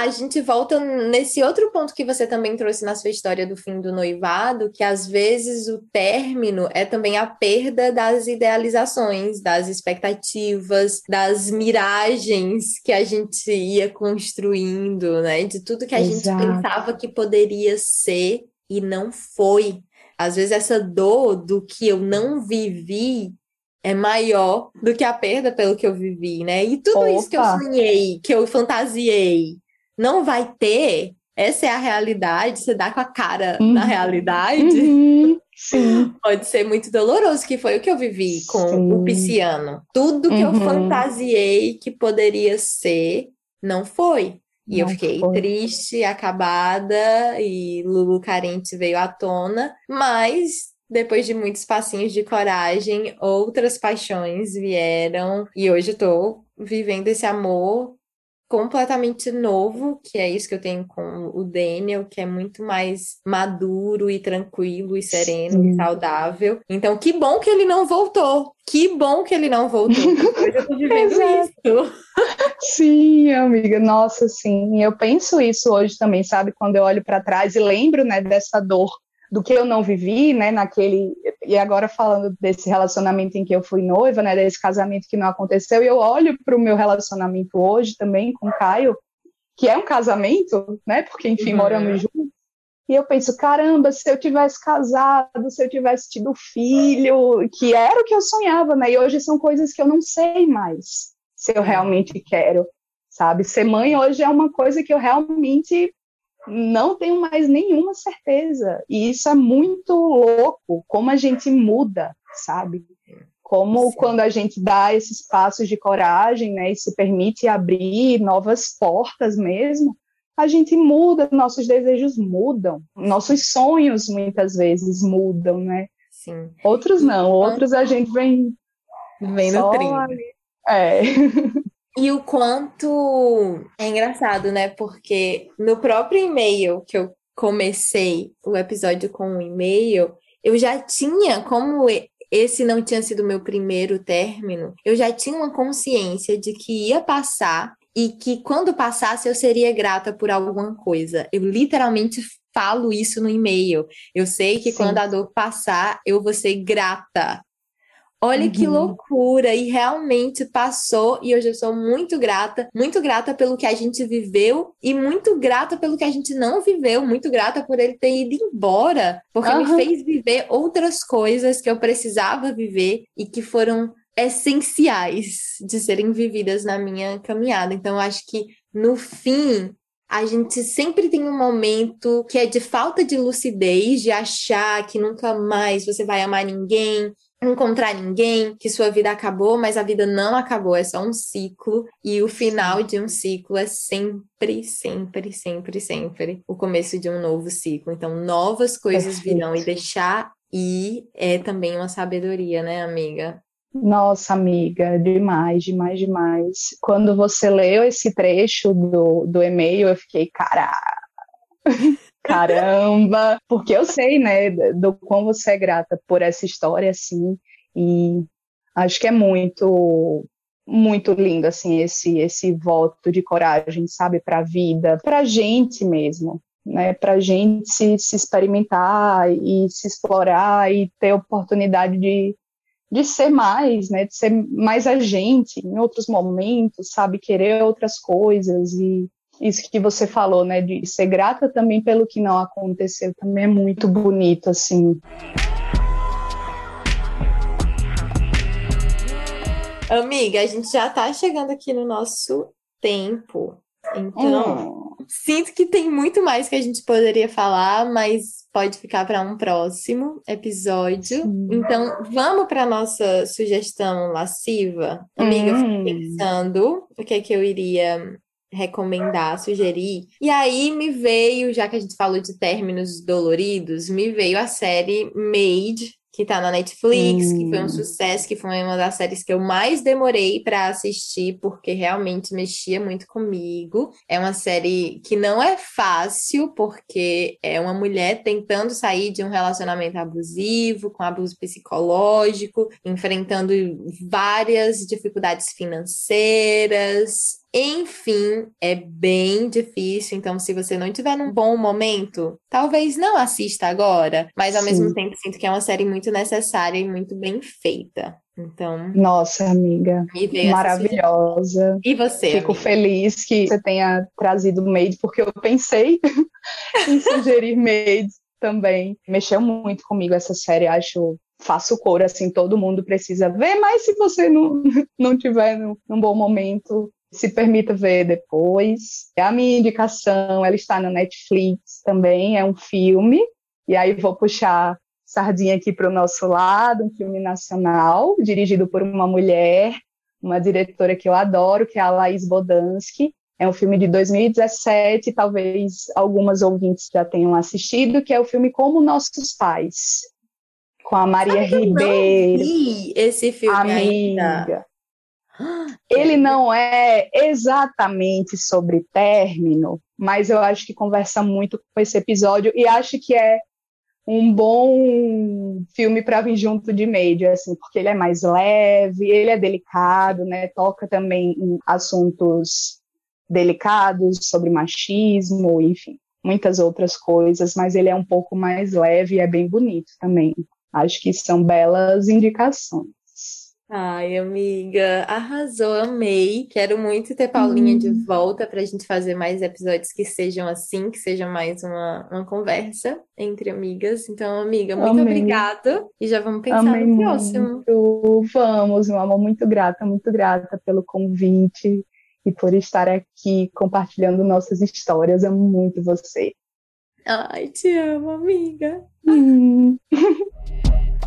a gente volta nesse outro ponto que você também trouxe na sua história do fim do noivado, que às vezes o término é também a perda das idealizações, das expectativas, das miragens que a gente ia construindo, né? De tudo que a Exato. gente pensava que poderia ser e não foi. Às vezes essa dor do que eu não vivi é maior do que a perda pelo que eu vivi, né? E tudo Opa. isso que eu sonhei, que eu fantasiei, não vai ter, essa é a realidade, você dá com a cara uhum. na realidade, uhum. Sim. pode ser muito doloroso, que foi o que eu vivi com Sim. o pisciano. Tudo que uhum. eu fantasiei que poderia ser, não foi. E não eu fiquei foi. triste, acabada, e Lulu carente veio à tona, mas depois de muitos passinhos de coragem, outras paixões vieram, e hoje eu tô vivendo esse amor completamente novo, que é isso que eu tenho com o Daniel, que é muito mais maduro e tranquilo e sereno Sim. e saudável. Então, que bom que ele não voltou. Que bom que ele não voltou. Hoje eu tô vivendo isso. Sim, amiga, nossa, sim. Eu penso isso hoje também, sabe? Quando eu olho para trás e lembro, né, dessa dor do que eu não vivi, né, naquele e agora falando desse relacionamento em que eu fui noiva, né, desse casamento que não aconteceu, e eu olho para o meu relacionamento hoje também com o Caio, que é um casamento, né, porque enfim uhum. moramos juntos. E eu penso, caramba, se eu tivesse casado, se eu tivesse tido filho, que era o que eu sonhava, né? E hoje são coisas que eu não sei mais se eu realmente quero, sabe? Ser mãe hoje é uma coisa que eu realmente não tenho mais nenhuma certeza. E isso é muito louco, como a gente muda, sabe? Como Sim. quando a gente dá esses passos de coragem, né, e se permite abrir novas portas mesmo, a gente muda, nossos desejos mudam, nossos sonhos muitas vezes mudam, né? Sim. Outros não, outros a gente vem vem no trinco. É. E o quanto é engraçado, né? Porque no próprio e-mail que eu comecei o episódio com um e-mail, eu já tinha, como esse não tinha sido meu primeiro término, eu já tinha uma consciência de que ia passar e que quando passasse eu seria grata por alguma coisa. Eu literalmente falo isso no e-mail. Eu sei que Sim. quando a dor passar, eu vou ser grata Olha uhum. que loucura! E realmente passou, e hoje eu sou muito grata, muito grata pelo que a gente viveu e muito grata pelo que a gente não viveu, muito grata por ele ter ido embora, porque uhum. me fez viver outras coisas que eu precisava viver e que foram essenciais de serem vividas na minha caminhada. Então, eu acho que no fim, a gente sempre tem um momento que é de falta de lucidez, de achar que nunca mais você vai amar ninguém, encontrar ninguém, que sua vida acabou, mas a vida não acabou, é só um ciclo, e o final de um ciclo é sempre, sempre, sempre, sempre o começo de um novo ciclo. Então, novas coisas Perfeito. virão e deixar ir é também uma sabedoria, né, amiga? Nossa, amiga, demais, demais, demais. Quando você leu esse trecho do, do e-mail, eu fiquei, caralho caramba, porque eu sei, né, do quão você é grata por essa história, assim, e acho que é muito, muito lindo, assim, esse, esse voto de coragem, sabe, para a vida, para gente mesmo, né, para gente se, se experimentar e se explorar e ter oportunidade de, de ser mais, né, de ser mais a gente em outros momentos, sabe, querer outras coisas e isso que você falou, né, de ser grata também pelo que não aconteceu, também é muito bonito, assim. Amiga, a gente já tá chegando aqui no nosso tempo. Então, hum. sinto que tem muito mais que a gente poderia falar, mas pode ficar para um próximo episódio. Sim. Então, vamos para nossa sugestão lasciva. Amiga, hum. eu fiquei hum. pensando o que é que eu iria recomendar, sugerir. E aí me veio, já que a gente falou de términos doloridos, me veio a série Made, que tá na Netflix, hum. que foi um hum. sucesso, que foi uma das séries que eu mais demorei para assistir, porque realmente mexia muito comigo. É uma série que não é fácil, porque é uma mulher tentando sair de um relacionamento abusivo, com abuso psicológico, enfrentando várias dificuldades financeiras, enfim, é bem difícil. Então, se você não tiver num bom momento, talvez não assista agora. Mas ao Sim. mesmo tempo, sinto que é uma série muito necessária e muito bem feita. Então. Nossa, amiga. Maravilhosa. E você? Fico amiga? feliz que você tenha trazido Made, porque eu pensei em sugerir Made também. Mexeu muito comigo essa série, acho faço cor, assim, todo mundo precisa ver, mas se você não, não tiver num, num bom momento, se permita ver depois. A minha indicação, ela está no Netflix também, é um filme, e aí vou puxar sardinha aqui para o nosso lado, um filme nacional, dirigido por uma mulher, uma diretora que eu adoro, que é a Laís Bodansky. É um filme de 2017, talvez algumas ouvintes já tenham assistido, que é o filme Como Nossos Pais, com a Maria Ribeiro. Eu não vi esse filme amiga. ainda. Ele não é exatamente sobre término, mas eu acho que conversa muito com esse episódio e acho que é um bom filme para vir junto de média, assim, porque ele é mais leve, ele é delicado, né? Toca também em assuntos delicados sobre machismo, enfim, muitas outras coisas, mas ele é um pouco mais leve e é bem bonito também. Acho que são belas indicações. Ai, amiga, arrasou, amei. Quero muito ter Paulinha de Hum. volta para a gente fazer mais episódios que sejam assim, que seja mais uma, uma conversa entre amigas. Então, amiga, muito Amei. obrigada e já vamos pensar Amei no próximo. muito. Vamos, meu amor, muito grata, muito grata pelo convite e por estar aqui compartilhando nossas histórias. Amo muito você. Ai, te amo, amiga. Hum.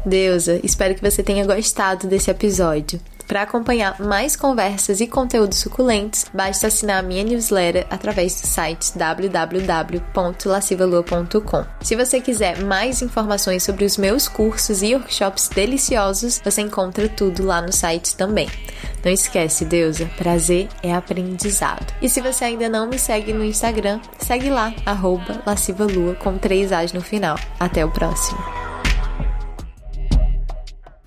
Deusa, espero que você tenha gostado desse episódio. Para acompanhar mais conversas e conteúdos suculentos, basta assinar a minha newsletter através do site www.lascivalua.com. Se você quiser mais informações sobre os meus cursos e workshops deliciosos, você encontra tudo lá no site também. Não esquece, Deusa, prazer é aprendizado. E se você ainda não me segue no Instagram, segue lá, arroba lascivalua com três As no final. Até o próximo.